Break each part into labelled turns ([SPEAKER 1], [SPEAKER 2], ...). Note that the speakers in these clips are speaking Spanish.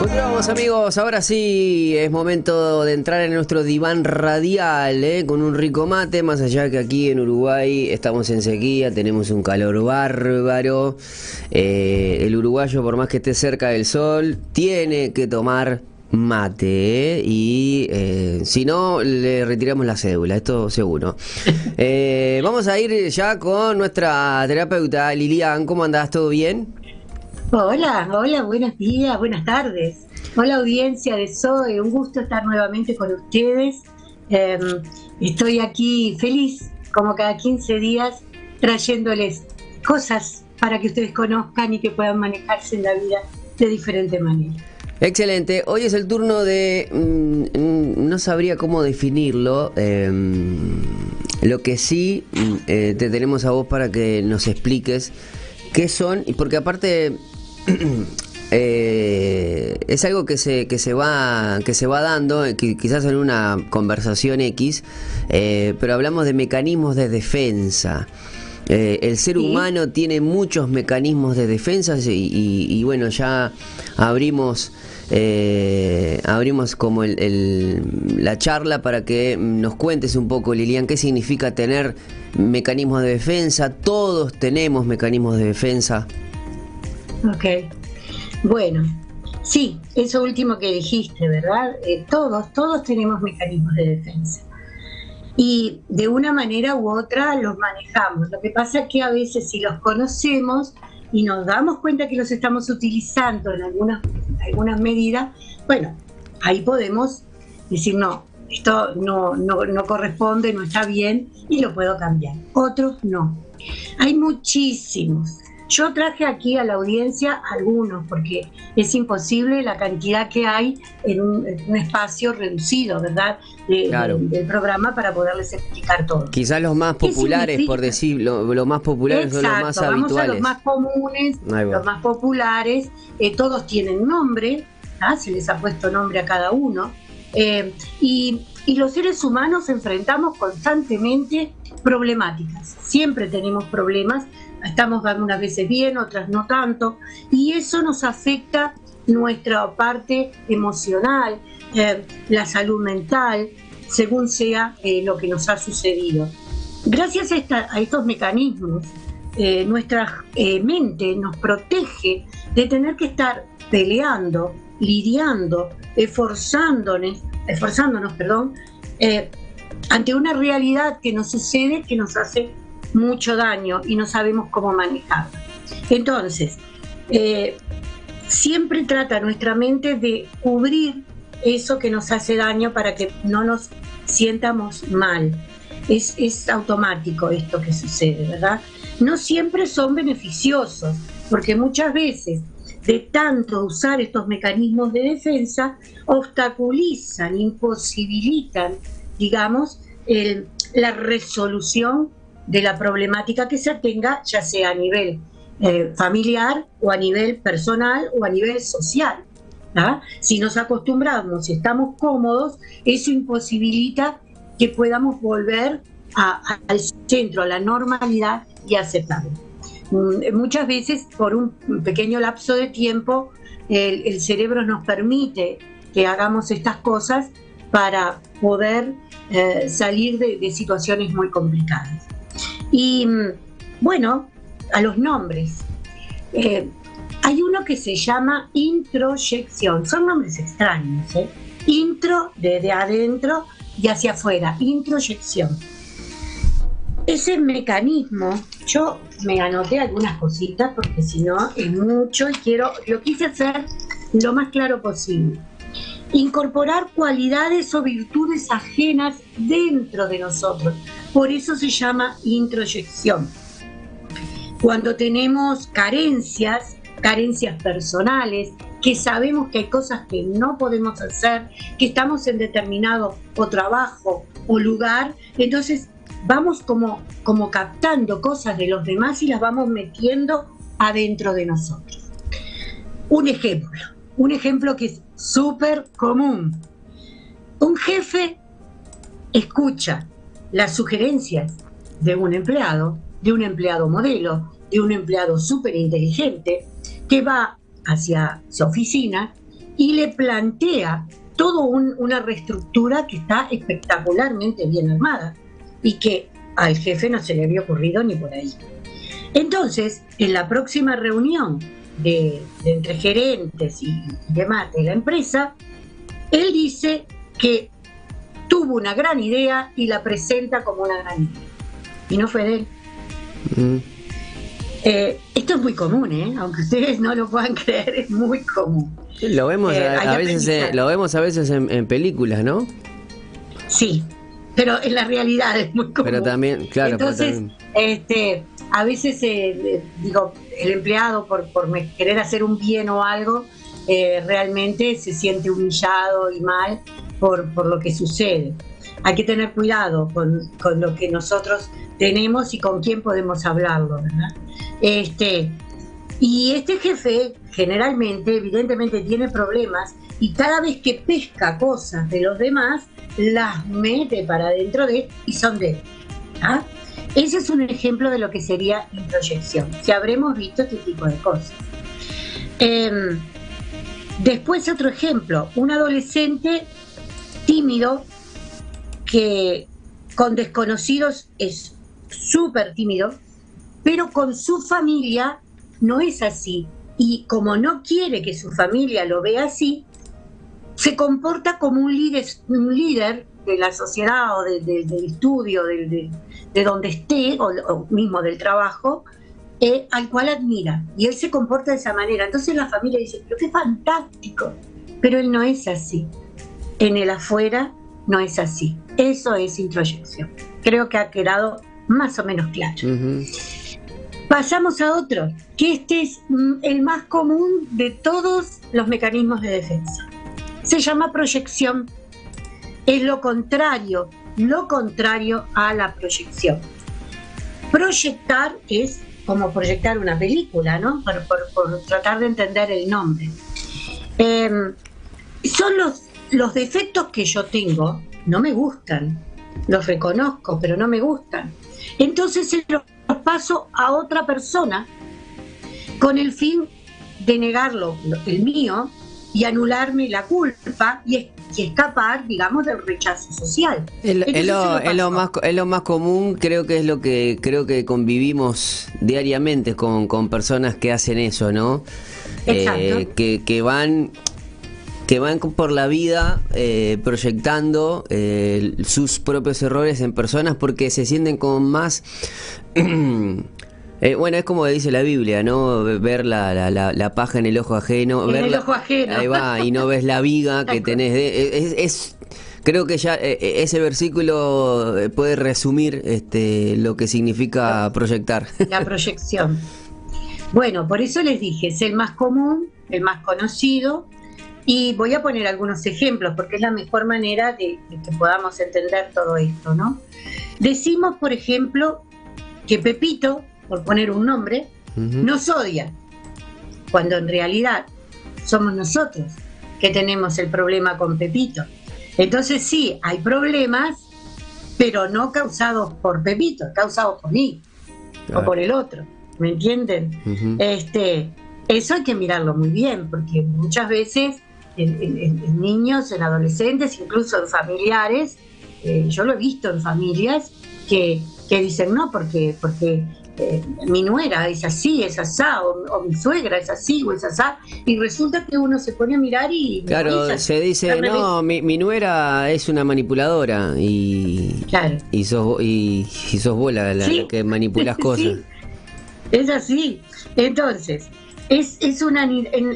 [SPEAKER 1] Continuamos amigos, ahora sí es momento de entrar en nuestro diván radial ¿eh? con un rico mate, más allá que aquí en Uruguay estamos en sequía, tenemos un calor bárbaro, eh, el uruguayo por más que esté cerca del sol tiene que tomar mate ¿eh? y eh, si no le retiramos la cédula, esto seguro. Eh, vamos a ir ya con nuestra terapeuta Lilian, ¿cómo andás? ¿Todo bien?
[SPEAKER 2] Hola, hola, buenos días, buenas tardes. Hola audiencia de SOE, un gusto estar nuevamente con ustedes. Em, estoy aquí feliz, como cada 15 días, trayéndoles cosas para que ustedes conozcan y que puedan manejarse en la vida de diferente manera.
[SPEAKER 1] Excelente. Hoy es el turno de... Mm, no sabría cómo definirlo. Em, lo que sí mm, eh, te tenemos a vos para que nos expliques qué son, y porque aparte eh, es algo que se, que se va que se va dando, eh, quizás en una conversación X, pero hablamos de mecanismos de defensa. el ser humano tiene muchos mecanismos de defensa y bueno, ya abrimos eh, abrimos como la charla para que nos cuentes un poco, Lilian, qué significa tener mecanismos de defensa. Todos tenemos mecanismos de defensa.
[SPEAKER 2] Ok. Bueno, sí, eso último que dijiste, ¿verdad? Eh, todos, todos tenemos mecanismos de defensa. Y de una manera u otra los manejamos. Lo que pasa es que a veces si los conocemos, y nos damos cuenta que los estamos utilizando en algunas, algunas medidas, bueno, ahí podemos decir, no, esto no, no, no corresponde, no está bien y lo puedo cambiar. Otros no. Hay muchísimos. Yo traje aquí a la audiencia algunos, porque es imposible la cantidad que hay en un, espacio reducido, ¿verdad? del programa para poderles explicar todo.
[SPEAKER 1] Quizás los más populares, por decirlo, lo, más populares son los más habituales. Vamos a
[SPEAKER 2] los más comunes, los más populares, eh, todos tienen nombre, ¿ah? se les ha puesto nombre a cada uno. Eh, y, y los seres humanos enfrentamos constantemente problemáticas. Siempre tenemos problemas estamos algunas veces bien, otras no tanto, y eso nos afecta nuestra parte emocional, eh, la salud mental, según sea eh, lo que nos ha sucedido. Gracias a, estos mecanismos, eh, nuestra mente nos protege de tener que estar peleando, lidiando, esforzándonos, esforzándonos perdón, ante una realidad que nos sucede que nos hace mucho daño y no sabemos cómo manejarlo. Entonces, eh, siempre trata nuestra mente de cubrir eso que nos hace daño para que no nos sientamos mal. Es, es automático esto que sucede, ¿verdad? No siempre son beneficiosos, porque muchas veces de tanto usar estos mecanismos de defensa, obstaculizan, imposibilitan, digamos, la resolución de la problemática que se tenga, ya sea a nivel eh, familiar o a nivel personal o a nivel social. Si nos acostumbramos, si estamos cómodos, eso imposibilita que podamos volver al centro, a la normalidad y aceptarlo. Mm, muchas veces, por un pequeño lapso de tiempo, el, cerebro nos permite que hagamos estas cosas para poder eh, salir de situaciones muy complicadas. Y mm, bueno, a los nombres. Eh, hay uno que se llama introyección, son nombres extraños, ¿eh? Intro desde adentro y hacia afuera, introyección. Ese mecanismo, yo me anoté algunas cositas porque si no es mucho y quiero, lo quise hacer lo más claro posible. Incorporar cualidades o virtudes ajenas dentro de nosotros. Por eso se llama introyección. Cuando tenemos carencias, carencias personales, que sabemos que hay cosas que no podemos hacer, que estamos en determinado o trabajo o lugar, entonces vamos como, como captando cosas de los demás y las vamos metiendo adentro de nosotros. Un ejemplo, un ejemplo que es súper común. Un jefe escucha las sugerencias de un empleado, de un empleado modelo, de un empleado súper inteligente, que va hacia su oficina y le plantea toda una reestructura que está espectacularmente bien armada y que al jefe no se le había ocurrido ni por ahí. Entonces, en la próxima reunión de, entre gerentes y, demás de la empresa, él dice que tuvo una gran idea y la presenta como una gran idea. Y no fue de él. Mm. Eh, esto es muy común, ¿eh? aunque ustedes no lo puedan creer, es muy común.
[SPEAKER 1] Lo vemos, eh, a, veces, lo vemos a veces en, películas, ¿no?
[SPEAKER 2] Sí, pero en la realidad es muy común.
[SPEAKER 1] Pero también, claro.
[SPEAKER 2] Entonces, este, a veces, eh, digo, el empleado por, por querer hacer un bien o algo, eh, realmente se siente humillado y mal por, por, lo que sucede. Hay que tener cuidado con, con, lo que nosotros tenemos y con quién podemos hablarlo, ¿verdad? Este, y este jefe generalmente, evidentemente, tiene problemas y cada vez que pesca cosas de los demás, las mete para adentro de y son de él. ¿ah? Ese es un ejemplo de lo que sería introyección, si habremos visto este tipo de cosas. Em, después otro ejemplo, un adolescente tímido que con desconocidos es súper tímido, pero con su familia no es así. Y como no quiere que su familia lo vea así, se comporta como un líder, un líder de la sociedad o del estudio, de, donde esté, o, mismo del trabajo, eh, al cual admira. Y él se comporta de esa manera. Entonces la familia dice, pero qué fantástico. Pero él no es así. En el afuera no es así. Eso es introyección. Creo que ha quedado más o menos claro. Pasamos a otro, que este es mm, el más común de todos los mecanismos de defensa. Se llama proyección es lo contrario, lo contrario a la proyección. Proyectar es como proyectar una película, ¿no? Por, tratar de entender el nombre. Em, son los, los defectos que yo tengo, no me gustan, los reconozco, pero no me gustan. Entonces se los paso a otra persona con el fin de negarlo, el mío, y anularme la culpa y, escapar, digamos, del rechazo social.
[SPEAKER 1] Es, lo, más, es lo más común, creo que es lo que creo que convivimos diariamente con, personas que hacen eso, ¿no? Eh, que, que van que van por la vida eh, proyectando eh, sus propios errores en personas porque se sienten con más Eh, bueno, es como dice la Biblia, ¿no? Ver la, la, paja en el ojo ajeno.
[SPEAKER 2] En el ojo ajeno.
[SPEAKER 1] Ahí va, y no ves la viga que tenés. De, es, creo que ya eh, eh, ese versículo puede resumir este, lo que significa proyectar.
[SPEAKER 2] La proyección. Bueno, por eso les dije, es el más común, el más conocido, y voy a poner algunos ejemplos porque es la mejor manera de, de que podamos entender todo esto, ¿no? Decimos, por ejemplo, que Pepito por poner un nombre, nos odia, cuando en realidad somos nosotros que tenemos el problema con Pepito. Entonces sí, hay problemas, pero no causados por Pepito, causados por mí o por el otro, ¿me entienden? este, eso hay que mirarlo muy bien, porque muchas veces en, niños, en adolescentes, incluso en familiares, eh, yo lo he visto en familias que, que dicen no, porque, porque eh, mi nuera es así, es asá, o, mi suegra es así o es asá, y resulta que uno se pone a mirar y...
[SPEAKER 1] Claro, se dice, no, mi, nuera es una manipuladora y, y, sos, y, sos vos la, que manipulas cosas.
[SPEAKER 2] Es así. Entonces, es, es una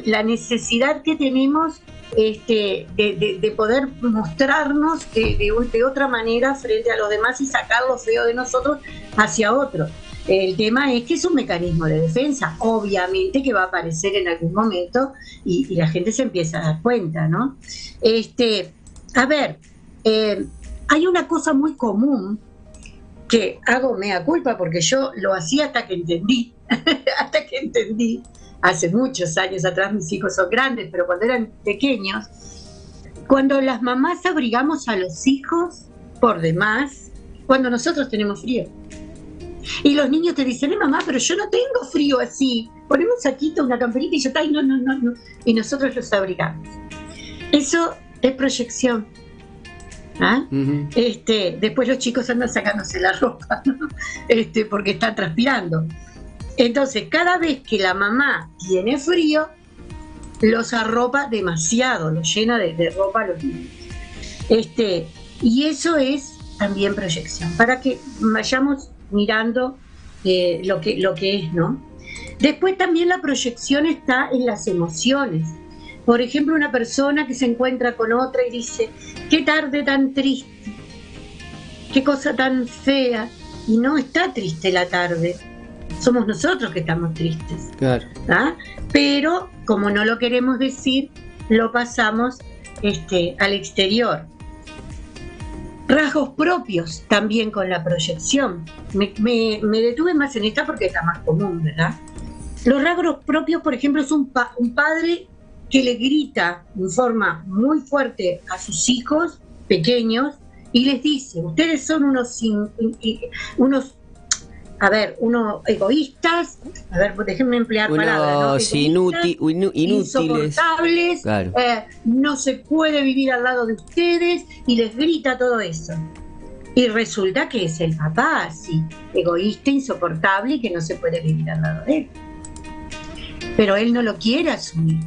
[SPEAKER 2] la necesidad que tenemos este, de, de, poder mostrarnos de, de, otra manera frente a los demás y sacar lo feo de nosotros hacia otro. El tema es que es un mecanismo de defensa, obviamente que va a aparecer en algún momento y, la gente se empieza a dar cuenta, ¿no? Este, a ver, eh, hay una cosa muy común que hago mea culpa porque yo lo hacía hasta que entendí, hasta que entendí, hace muchos años atrás mis hijos son grandes, pero cuando eran pequeños, cuando las mamás abrigamos a los hijos por demás, cuando nosotros tenemos frío. Y los niños te dicen, eh, mamá, pero yo no tengo frío así. Ponemos aquí una camperita y yo, ay, no, no, no, no. Y nosotros los abrigamos. Eso es proyección. ¿Ah? este, después los chicos andan sacándose la ropa este, porque están transpirando. Entonces, cada vez que la mamá tiene frío, los arropa demasiado, los llena de, ropa a los niños. Este, y eso es también proyección, para que vayamos mirando eh, lo, que, lo que es, ¿no? Después también la proyección está en las emociones. Por ejemplo, una persona que se encuentra con otra y dice, qué tarde tan triste, qué cosa tan fea, y no está triste la tarde, somos nosotros que estamos tristes. Claro. ¿ah? Pero como no lo queremos decir, lo pasamos este, al exterior. Rasgos propios también con la proyección. Me, detuve más en esta porque es la más común, ¿verdad? Los rasgos propios, por ejemplo, es un, un padre que le grita en forma muy fuerte a sus hijos pequeños y les dice, ustedes son unos, unos a ver, unos egoístas, a ver, déjenme emplear palabras,
[SPEAKER 1] ¿no? inútiles,
[SPEAKER 2] insoportables, eh, no se puede vivir al lado de ustedes y les grita todo eso. Y resulta que es el papá así, egoísta, insoportable y que no se puede vivir al lado de él. Pero él no lo quiere asumir.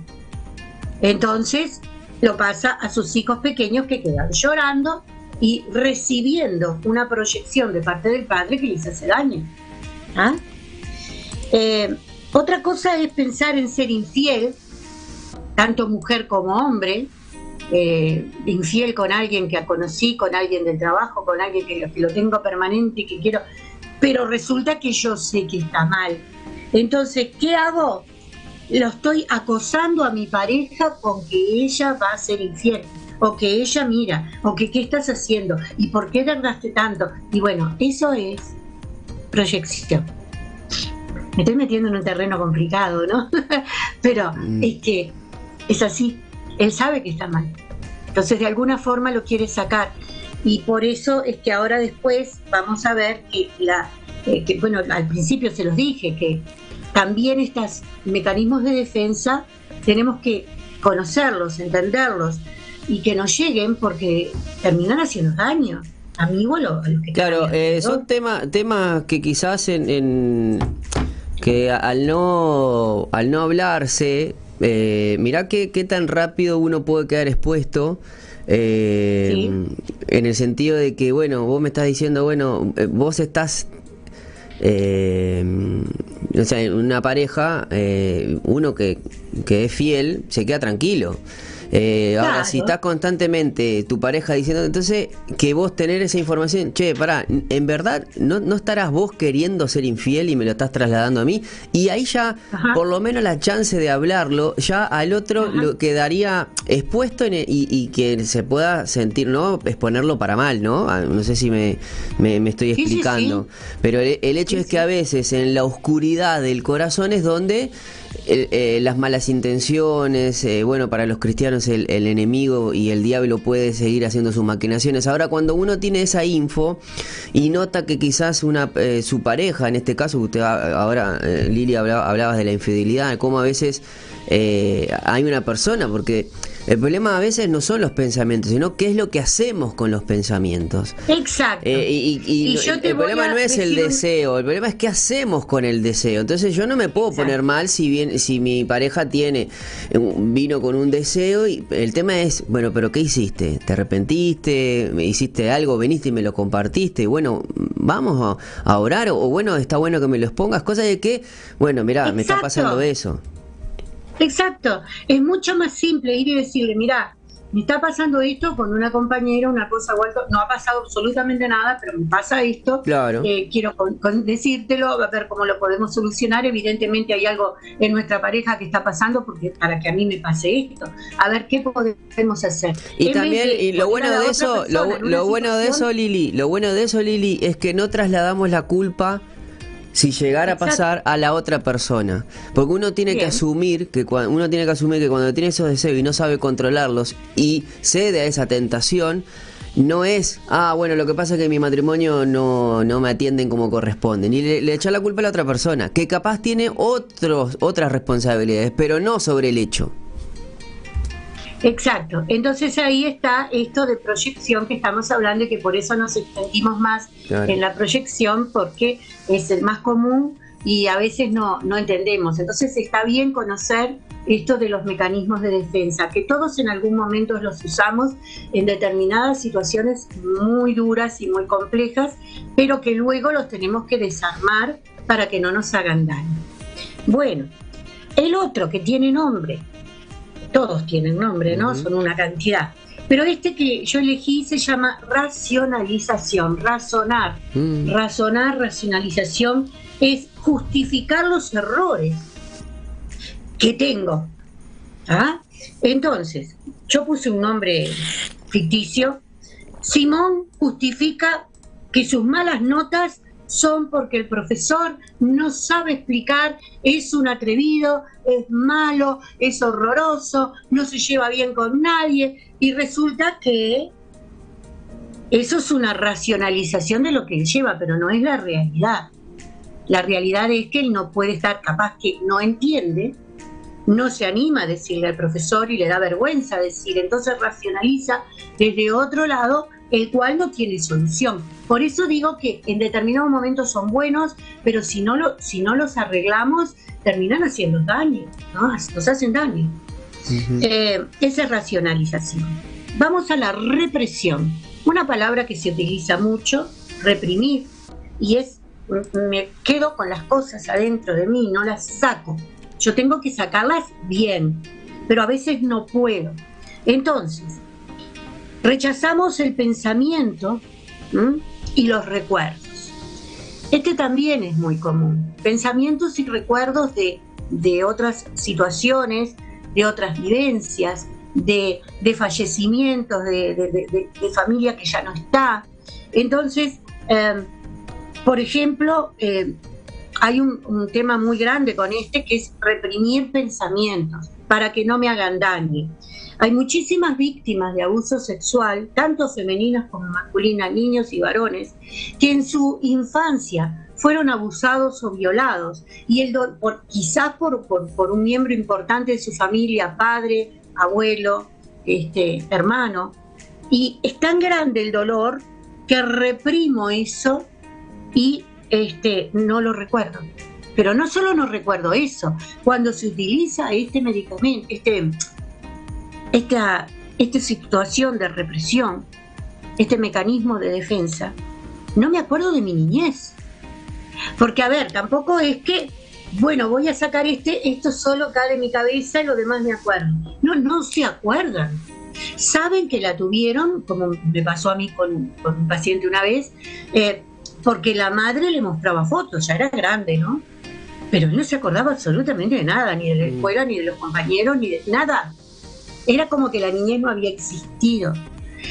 [SPEAKER 2] Entonces lo pasa a sus hijos pequeños que quedan llorando y recibiendo una proyección de parte del padre que les hace daño. ¿Ah? Eh, otra cosa es pensar en ser infiel, tanto mujer como hombre, eh, infiel con alguien que conocí, con alguien del trabajo, con alguien que, lo tengo permanente y que quiero, pero resulta que yo sé que está mal. Entonces, ¿qué hago? Lo estoy acosando a mi pareja con que ella va a ser infiel o que ella mira, o que qué estás haciendo, y por qué tardaste tanto. Y bueno, eso es proyección. Me estoy metiendo en un terreno complicado, ¿no? Pero mm. es que es así. Él sabe que está mal. Entonces, de alguna forma lo quiere sacar. Y por eso es que ahora después vamos a ver que la, eh, que, bueno, al principio se los dije, que también estos mecanismos de defensa tenemos que conocerlos, entenderlos, y que nos lleguen porque terminan haciendo daño. A mí o a los que
[SPEAKER 1] Claro, eh, son temas temas que quizás en, que al no al no hablarse, eh, mirá qué, qué tan rápido uno puede quedar expuesto. Eh, en el sentido de que, bueno, vos me estás diciendo, bueno, eh, vos estás eh, o sea, en una pareja, uno que, que es fiel se queda tranquilo. Eh, ahora, si estás constantemente tu pareja diciendo, entonces que vos tener esa información, che, pará, en verdad no, no estarás vos queriendo ser infiel y me lo estás trasladando a mí, y ahí ya, por lo menos la chance de hablarlo, ya al otro lo quedaría expuesto e, y, que se pueda sentir, ¿no? Exponerlo para mal, ¿no? Ah, no sé si me, me, estoy explicando, pero el, el hecho es que a veces en la oscuridad del corazón es donde eh, las malas intenciones, eh, bueno, para los cristianos el, enemigo y el diablo puede seguir haciendo sus maquinaciones. Ahora, cuando uno tiene esa info y nota que quizás una eh, su pareja, en este caso, usted ahora, Lili, hablaba, hablabas de la infidelidad, cómo a veces hay una persona, porque el problema a veces no son los pensamientos, sino qué es lo que hacemos con los pensamientos.
[SPEAKER 2] Exacto.
[SPEAKER 1] Eh, y, el problema no es el deseo, el problema es qué hacemos con el deseo. Entonces yo no me puedo poner mal si bien si mi pareja tiene vino con un deseo y el tema es, bueno, pero ¿qué hiciste? ¿Te arrepentiste? ¿Me hiciste algo? ¿Veniste y me lo compartiste? Bueno, vamos a, orar o, bueno, está bueno que me lo expongas, cosa de que, bueno, mira, me está pasando eso.
[SPEAKER 2] Exacto, es mucho más simple ir y decirle, mira, me está pasando esto con una compañera, una cosa o algo, no ha pasado absolutamente nada, pero me pasa esto,
[SPEAKER 1] claro.
[SPEAKER 2] Eh, quiero decírtelo, a ver cómo lo podemos solucionar, evidentemente hay algo en nuestra pareja que está pasando porque para que a mí me pase esto, a ver qué podemos hacer.
[SPEAKER 1] Y también, y lo bueno de eso, lo bueno de eso, Lili, lo bueno de eso, Lili, es que no trasladamos la culpa si llegara a pasar a la otra persona. Porque uno tiene que asumir que cuando, uno tiene que asumir que cuando tiene esos deseos y no sabe controlarlos y cede a esa tentación, no es, ah, bueno, lo que pasa es que mi matrimonio no, no me atienden como corresponden. Y le, le echa la culpa a la otra persona, que capaz tiene otros, otras responsabilidades, pero no sobre el hecho.
[SPEAKER 2] Exacto. Entonces ahí está esto de proyección que estamos hablando y que por eso nos extendimos más en la proyección porque es el más común y a veces no, no entendemos. Entonces está bien conocer esto de los mecanismos de defensa, que todos en algún momento los usamos en determinadas situaciones muy duras y muy complejas, pero que luego los tenemos que desarmar para que no nos hagan daño. Bueno, el otro que tiene nombre, todos tienen nombre, ¿no? Son una cantidad. Pero este que yo elegí se llama racionalización, razonar. Mm. Razonar, racionalización es justificar los errores que tengo. ¿Ah? Entonces, yo puse un nombre ficticio. Simón justifica que sus malas notas son porque el profesor no sabe explicar, es un atrevido, es malo, es horroroso, no se lleva bien con nadie y resulta que eso es una racionalización de lo que lleva, pero no es la realidad. La realidad es que él no puede estar capaz que no entiende, no se anima a decirle al profesor y le da vergüenza decir, entonces racionaliza desde otro lado, el cual no tiene solución. Por eso digo que en determinados momentos son buenos, pero si no, lo, si no los arreglamos, terminan haciendo daño, ¿no? nos hacen daño. Eh, esa es racionalización. Vamos a la represión, una palabra que se utiliza mucho, reprimir, y es me quedo con las cosas adentro de mí, no las saco. Yo tengo que sacarlas bien, pero a veces no puedo. Entonces, rechazamos el pensamiento y los recuerdos. Este también es muy común. Pensamientos y recuerdos de, otras situaciones, de otras vivencias, de, fallecimientos, de, familia que ya no está. Entonces, em, por ejemplo, eh, hay un, tema muy grande con este que es reprimir pensamientos para que no me hagan daño. Hay muchísimas víctimas de abuso sexual, tanto femeninas como masculinas, niños y varones, que en su infancia fueron abusados o violados, y el por, quizás por, por, un miembro importante de su familia, padre, abuelo, este, hermano, y es tan grande el dolor que reprimo eso y este, no lo recuerdo. Pero no solo no recuerdo eso, cuando se utiliza este medicamento, este, esta, esta situación de represión, este mecanismo de defensa, no me acuerdo de mi niñez. Porque, a ver, tampoco es que, bueno, voy a sacar este, esto solo cae de mi cabeza y lo demás me acuerdo. No, no se acuerdan. Saben que la tuvieron, como me pasó a mí con, con un paciente una vez, eh, porque la madre le mostraba fotos, ya era grande, ¿no? Pero él no se acordaba absolutamente de nada, ni de la mm. escuela, ni de los compañeros, ni de nada. Era como que la niñez no había existido.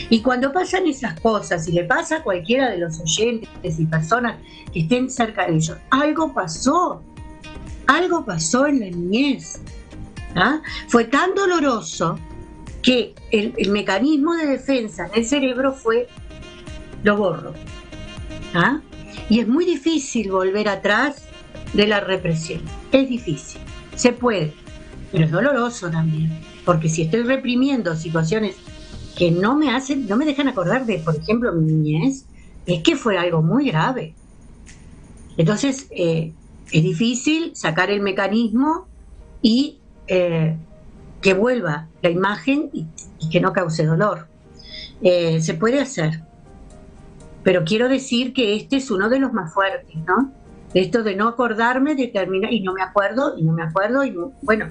[SPEAKER 2] Y cuando pasan esas cosas, y le pasa a cualquiera de los oyentes y personas que estén cerca de ellos, algo pasó, algo pasó en la niñez. ¿ah? Fue tan doloroso que el, el mecanismo de defensa del cerebro fue lo borro. ¿Ah? Y es muy difícil volver atrás de la represión. Es difícil. Se puede, pero es doloroso también. Porque si estoy reprimiendo situaciones que no me hacen, no me dejan acordar de, por ejemplo, mi niñez, es que fue algo muy grave. Entonces, eh, es difícil sacar el mecanismo y eh, que vuelva la imagen y, que no cause dolor. Eh, se puede hacer, pero quiero decir que este es uno de los más fuertes, ¿no? Esto de no acordarme, de terminar, y no me acuerdo, y no me acuerdo, y bueno,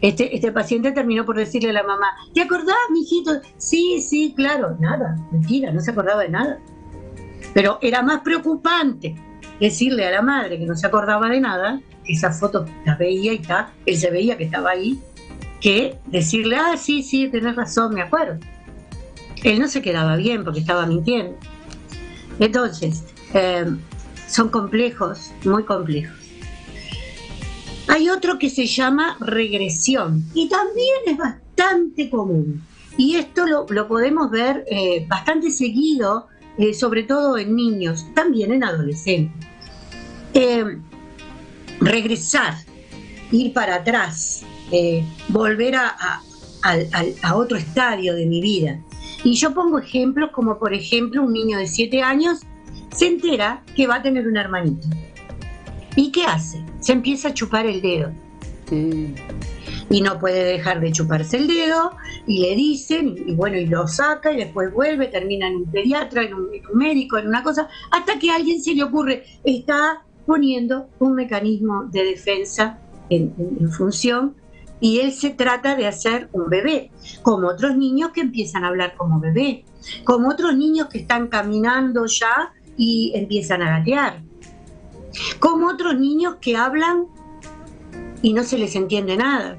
[SPEAKER 2] este, este paciente terminó por decirle a la mamá, ¿te acordás, mijito? Sí, sí, claro, nada, mentira, no se acordaba de nada. Pero era más preocupante decirle a la madre que no se acordaba de nada, que esa foto la veía y está, él se veía que estaba ahí, que decirle, ah, sí, sí, tenés razón, me acuerdo. Él no se quedaba bien porque estaba mintiendo. Entonces, eh, son complejos, muy complejos. Hay otro que se llama regresión y también es bastante común. Y esto lo, podemos ver eh, bastante seguido, eh, sobre todo en niños, también en adolescentes. regresar, ir para atrás, volver a, a otro estadio de mi vida. Y yo pongo ejemplos como por ejemplo un niño de 7 años se entera que va a tener un hermanito. ¿Y qué hace? Se empieza a chupar el dedo. Mm. Y no puede dejar de chuparse el dedo, y le dicen, y bueno, y lo saca, y después vuelve, termina en un pediatra, en un, médico, en una cosa, hasta que a alguien se le ocurre, está poniendo un mecanismo de defensa en, en función y él se trata de hacer un bebé, como otros niños que empiezan a hablar como bebé, como otros niños que están caminando ya y empiezan a gatear, como otros niños que hablan y no se les entiende nada.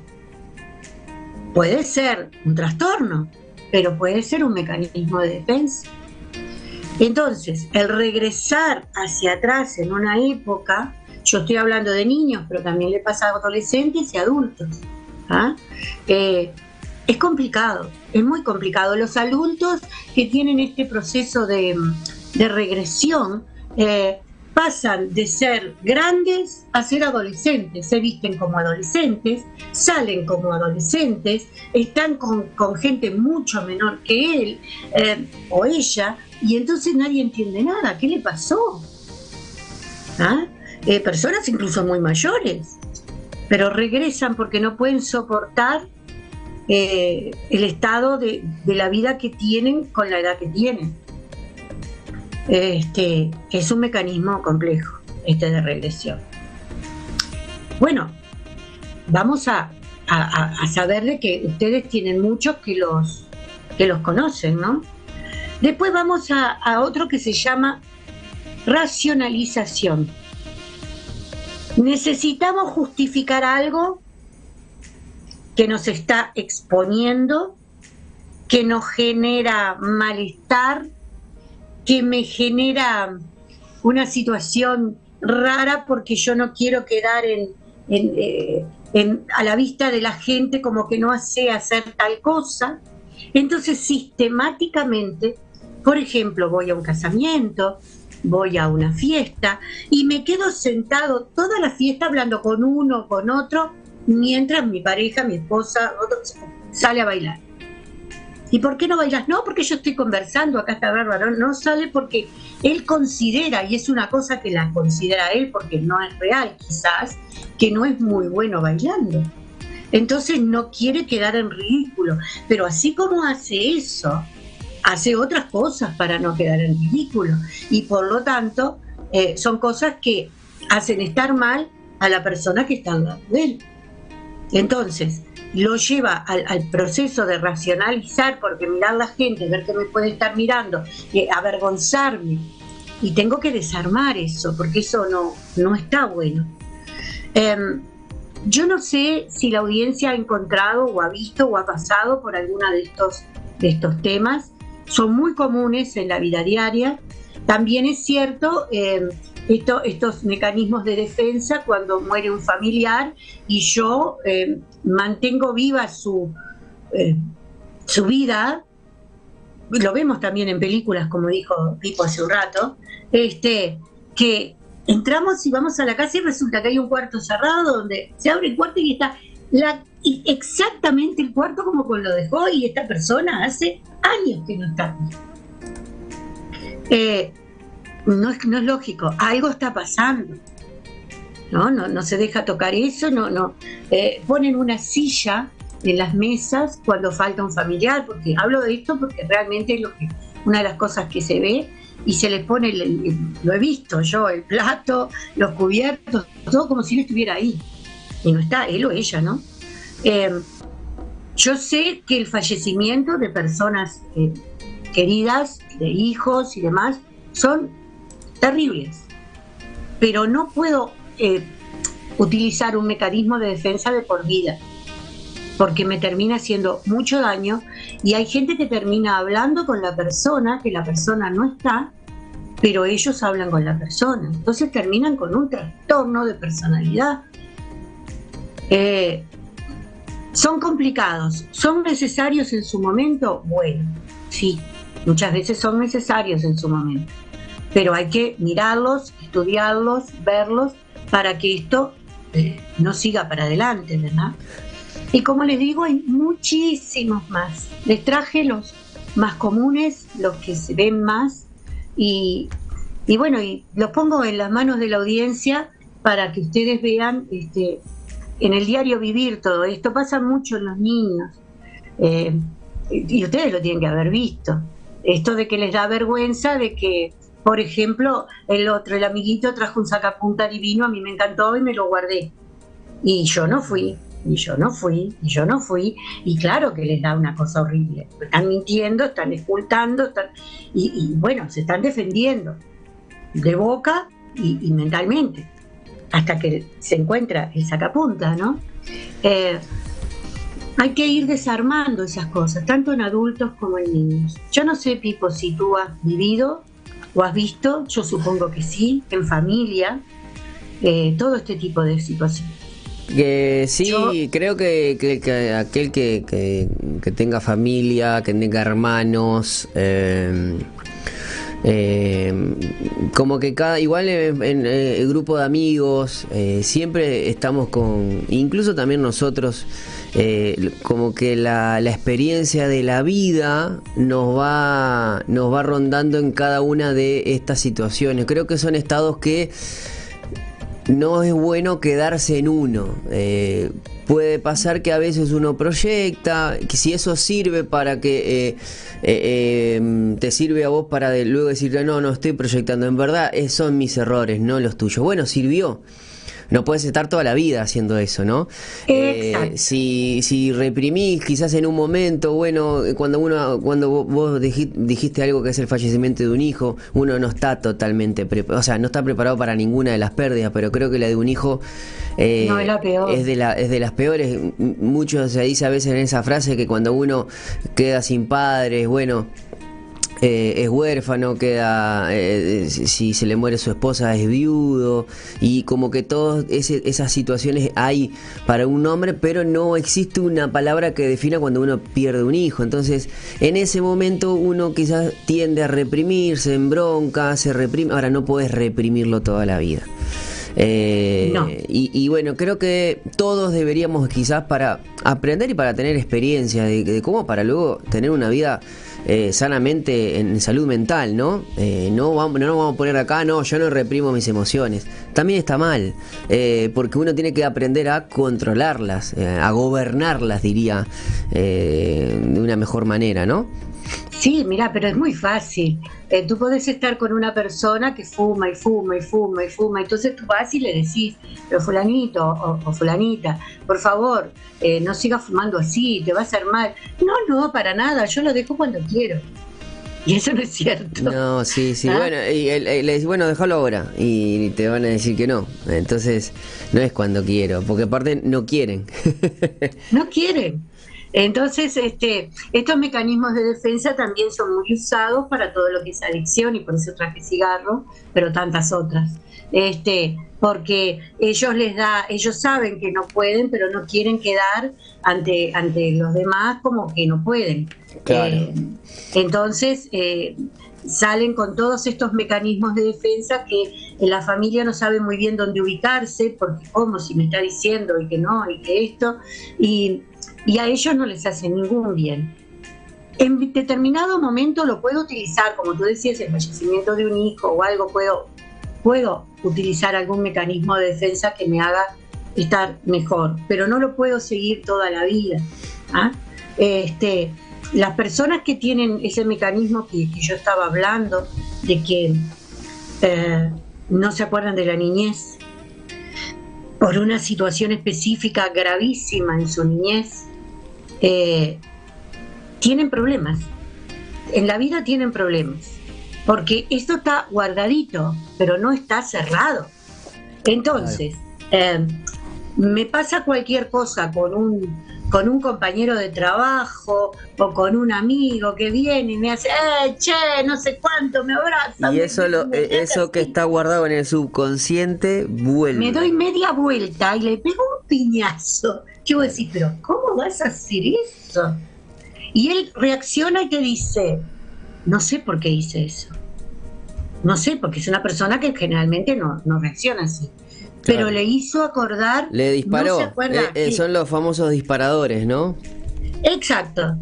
[SPEAKER 2] Puede ser un trastorno, pero puede ser un mecanismo de defensa. Entonces, el regresar hacia atrás en una época, yo estoy hablando de niños, pero también le pasa a adolescentes y adultos. ¿ah? Eh, es complicado, es muy complicado. Los adultos que tienen este proceso de, regresión eh, pasan de ser grandes a ser adolescentes, se visten como adolescentes, salen como adolescentes, están con, gente mucho menor que él eh, o ella, y entonces nadie entiende nada. ¿Qué le pasó? ¿Ah? personas incluso muy mayores pero regresan porque no pueden soportar eh, el estado de, la vida que tienen con la edad que tienen. Este, es un mecanismo complejo, este de regresión. Bueno, vamos a, saber de que ustedes tienen muchos que los, que los conocen, ¿no? Después vamos a otro que se llama racionalización. Necesitamos justificar algo que nos está exponiendo, que nos genera malestar, que me genera una situación rara porque yo no quiero quedar eh, a la vista de la gente como que no sé hacer tal cosa. Entonces sistemáticamente, por ejemplo, voy a un casamiento, voy a una fiesta y me quedo sentado toda la fiesta hablando con uno, con otro, mientras mi pareja, mi esposa, sale a bailar. ¿Y por qué no bailas? No, porque yo estoy conversando, acá está bárbaro. No sale porque él considera, y es una cosa que la considera él porque no es real quizás, que no es muy bueno bailando. Entonces no quiere quedar en ridículo. Pero así como hace eso, hace otras cosas para no quedar en ridículo. Y por lo tanto, eh, son cosas que hacen estar mal a la persona que está al lado de él. Entonces, lo lleva al, proceso de racionalizar, porque mirar la gente, ver que me puede estar mirando, avergonzarme. Y tengo que desarmar eso, porque eso no, no está bueno. Em, yo no sé si la audiencia ha encontrado o ha visto o ha pasado por alguna de estos, de estos temas son muy comunes en la vida diaria. También es cierto eh, estos mecanismos de defensa cuando muere un familiar y yo eh, mantengo viva su, eh, su vida, lo vemos también en películas, como dijo Pipo hace un rato, este, que entramos y vamos a la casa y resulta que hay un cuarto cerrado donde se abre el cuarto y está exactamente el cuarto como lo dejó y esta persona hace años que no está. Eh, no, es, no es lógico, algo está pasando. No, no, no se deja tocar eso, no, no. Eh, ponen una silla en las mesas cuando falta un familiar, porque hablo de esto porque realmente es lo que, una de las cosas que se ve y se le pone, lo he visto yo, el plato, los cubiertos, todo como si no estuviera ahí. Y no está él o ella, ¿no? Eh, yo sé que el fallecimiento de personas eh, queridas, de hijos y demás, son terribles, pero no puedo eh, utilizar un mecanismo de defensa de por vida, porque me termina haciendo mucho daño y hay gente que termina hablando con la persona, que la persona no está, pero ellos hablan con la persona, entonces terminan con un trastorno de personalidad. Eh, ¿Son complicados? ¿Son necesarios en su momento? Bueno, sí, muchas veces son necesarios en su momento, pero hay que mirarlos, estudiarlos, verlos, para que esto eh, no siga para adelante, ¿verdad? Y como les digo, hay muchísimos más. Les traje los más comunes, los que se ven más, y, y bueno, y los pongo en las manos de la audiencia para que ustedes vean este, en el diario vivir todo esto. Pasa mucho en los niños. Eh, y ustedes lo tienen que haber visto. Esto de que les da vergüenza de que, por ejemplo, el otro, el amiguito, trajo un sacapunta divino, a mí me encantó y me lo guardé. Y yo no fui, y yo no fui, y yo no fui. Y claro que les da una cosa horrible. Están mintiendo, están ocultando, están, y, bueno, se están defendiendo de boca y, y, mentalmente, hasta que se encuentra el sacapunta, ¿no? Eh, hay que ir desarmando esas cosas, tanto en adultos como en niños. Yo no sé, Pipo, si tú has vivido o has visto, yo supongo que sí, en familia, eh, todo este tipo de situaciones.
[SPEAKER 1] sí, creo que, aquel que, tenga familia, que tenga hermanos, eh, eh, como que cada, igual en, el grupo de amigos, siempre estamos con, incluso también nosotros, eh, como que la, experiencia de la vida nos va, nos va rondando en cada una de estas situaciones. Creo que son estados que no es bueno quedarse en uno. Eh, puede pasar que a veces uno proyecta, que si eso sirve para que eh, te sirve a vos para luego decirle, no, no estoy proyectando, en verdad son mis errores, no los tuyos. Bueno, sirvió no puedes estar toda la vida haciendo eso, ¿no?
[SPEAKER 2] Eh,
[SPEAKER 1] si, si reprimís quizás en un momento, bueno, cuando uno, cuando vos dijiste algo que es el fallecimiento de un hijo, uno no está totalmente, o sea, no está preparado para ninguna de las pérdidas, pero creo que la de un hijo
[SPEAKER 2] eh, es, la peor.
[SPEAKER 1] es, de la, es de las peores. Mucho se dice a veces en esa frase que cuando uno queda sin padres, bueno, eh, es huérfano, queda, eh, si se le muere su esposa es viudo, y como que todas esas situaciones hay para un hombre, pero no existe una palabra que defina cuando uno pierde un hijo. Entonces, en ese momento uno quizás tiende a reprimirse, en bronca, se reprime, ahora no puedes reprimirlo toda la vida. Eh, y, bueno, creo que todos deberíamos quizás para aprender y para tener experiencia de cómo para luego tener una vida eh, sanamente en salud mental, ¿no? Eh, no, vamos, no vamos a poner acá, no, yo no reprimo mis emociones. También está mal, eh, porque uno tiene que aprender a controlarlas, a gobernarlas, diría, de una mejor manera, ¿no?
[SPEAKER 2] Sí, mira, pero es muy fácil. Eh, tú puedes estar con una persona que fuma y fuma y fuma y fuma, entonces tú vas y le decís, pero fulanito o, fulanita, por favor, eh, no sigas fumando así, te va a hacer mal. No, no, para nada, yo lo dejo cuando quiero. Y eso no es cierto.
[SPEAKER 1] No, sí, sí. ¿Ah? Bueno, y le decís, bueno, déjalo ahora. Y te van a decir que no. Entonces, no es cuando quiero. Porque aparte no quieren.
[SPEAKER 2] no quieren. Entonces, este, estos mecanismos de defensa también son muy usados para todo lo que es adicción y por eso traje cigarro, pero tantas otras. Este, porque ellos les da, ellos saben que no pueden, pero no quieren quedar ante, ante los demás como que no pueden. Eh, entonces, eh, salen con todos estos mecanismos de defensa que la familia no sabe muy bien dónde ubicarse, porque cómo si me está diciendo y que no, y que esto, y y a ellos no les hace ningún bien. En determinado momento lo puedo utilizar, como tú decías, el fallecimiento de un hijo o algo, puedo, puedo utilizar algún mecanismo de defensa que me haga estar mejor, pero no lo puedo seguir toda la vida. ¿ah? Este, las personas que tienen ese mecanismo que, yo estaba hablando, de que eh, no se acuerdan de la niñez, por una situación específica gravísima en su niñez, eh, tienen problemas. En la vida tienen problemas. Porque esto está guardadito, pero no está cerrado. Entonces, eh, me pasa cualquier cosa con un, con un compañero de trabajo o con un amigo que viene y me hace, eh, che, no sé cuánto, me abraza.
[SPEAKER 1] Y eso, lo, eh, eso que está guardado en el subconsciente vuelve.
[SPEAKER 2] Me doy media vuelta y le pego un piñazo. Yo voy a decir, pero ¿cómo vas a hacer eso? Y él reacciona y te dice, no sé por qué hice eso. No sé, porque es una persona que generalmente no, no reacciona así. pero le hizo acordar.
[SPEAKER 1] Le disparó. Eh, eh, son los famosos disparadores, ¿no?
[SPEAKER 2] Exacto,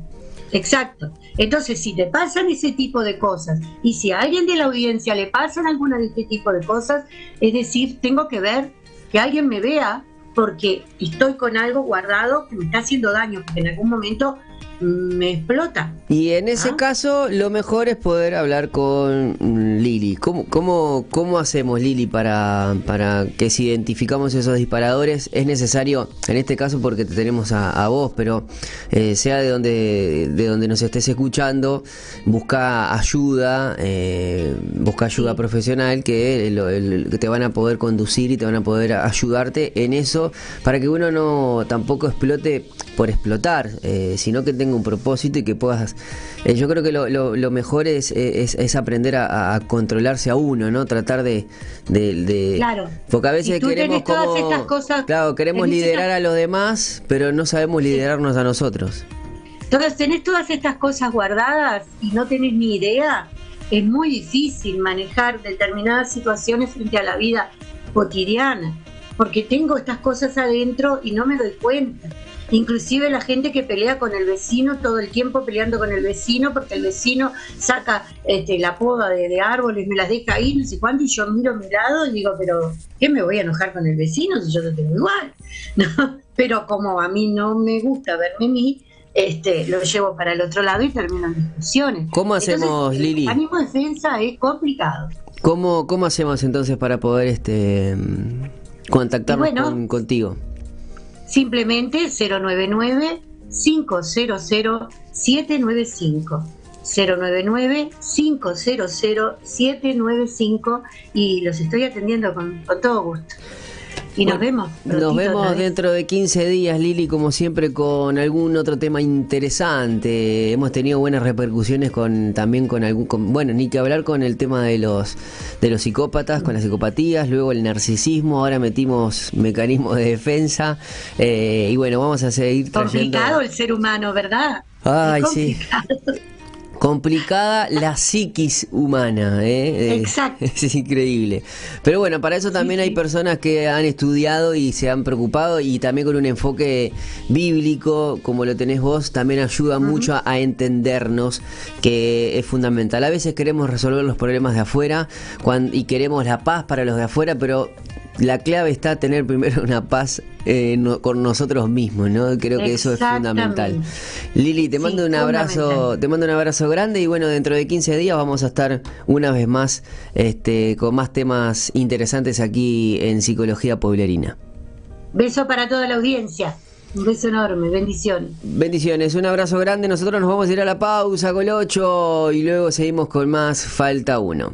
[SPEAKER 2] exacto. Entonces, si te pasan ese tipo de cosas y si a alguien de la audiencia le pasan alguna de este tipo de cosas, es decir, tengo que ver que alguien me vea porque estoy con algo guardado que me está haciendo daño, porque en algún momento me explota.
[SPEAKER 1] Y en ese ¿Ah? caso, lo mejor es poder hablar con Lili. ¿Cómo, cómo, cómo hacemos, Lili, para, para que si identificamos esos disparadores? Es necesario, en este caso, porque te tenemos a, vos, pero eh, sea de donde, de donde nos estés escuchando, busca ayuda, eh, busca ayuda profesional que, que te van a poder conducir y te van a poder ayudarte en eso para que uno no tampoco explote por explotar, eh, sino que tenga un propósito y que puedas... Eh, yo creo que lo, lo, mejor es, es, aprender a, controlarse a uno, ¿no? Tratar de... de,
[SPEAKER 2] claro.
[SPEAKER 1] Porque a veces queremos como...
[SPEAKER 2] Estas cosas,
[SPEAKER 1] claro, queremos liderar a los demás, pero no sabemos liderarnos a nosotros.
[SPEAKER 2] Entonces tenés todas estas cosas guardadas y no tenés ni idea. Es muy difícil manejar determinadas situaciones frente a la vida cotidiana, porque tengo estas cosas adentro y no me doy cuenta. Inclusive la gente que pelea con el vecino todo el tiempo peleando con el vecino porque el vecino saca este, la poda de, árboles, me las deja ahí, no sé cuándo, y yo miro a mi lado y digo, pero ¿qué me voy a enojar con el vecino si yo lo tengo igual? ¿No? Pero como a mí no me gusta verme a mí, este, lo llevo para el otro lado y termino en discusiones.
[SPEAKER 1] ¿Cómo hacemos, Lili?
[SPEAKER 2] El ánimo de defensa es complicado.
[SPEAKER 1] ¿Cómo, ¿Cómo hacemos entonces para poder este contactarnos contigo?
[SPEAKER 2] Simplemente 099 500 795. 099 500 795 y los estoy atendiendo con, con todo gusto. Y nos vemos.
[SPEAKER 1] Nos vemos dentro de 15 días, Lili, como siempre, con algún otro tema interesante. Hemos tenido buenas repercusiones con también con algún. bueno, ni que hablar con el tema de los de los psicópatas, con las psicopatías, luego el narcisismo. Ahora metimos mecanismos de defensa. Eh, y bueno, vamos a seguir
[SPEAKER 2] trayendo. Complicado el ser humano, ¿verdad?
[SPEAKER 1] Ay, sí complicada la psiquis humana. ¿eh?
[SPEAKER 2] Exacto.
[SPEAKER 1] Es, increíble. Pero bueno, para eso también hay personas que han estudiado y se han preocupado y también con un enfoque bíblico, como lo tenés vos, también ayuda mucho a, entendernos que es fundamental. A veces queremos resolver los problemas de afuera y queremos la paz para los de afuera, pero la clave está tener primero una paz eh, con nosotros mismos, ¿no? Creo que eso es fundamental. Lili, te mando un abrazo, te mando un abrazo grande y bueno, dentro de 15 días vamos a estar una vez más este, con más temas interesantes aquí en Psicología Pueblerina.
[SPEAKER 2] Beso para toda la audiencia. Un beso enorme, bendiciones.
[SPEAKER 1] Bendiciones, un abrazo grande. Nosotros nos vamos a ir a la pausa, Colocho, y luego seguimos con más Falta Uno.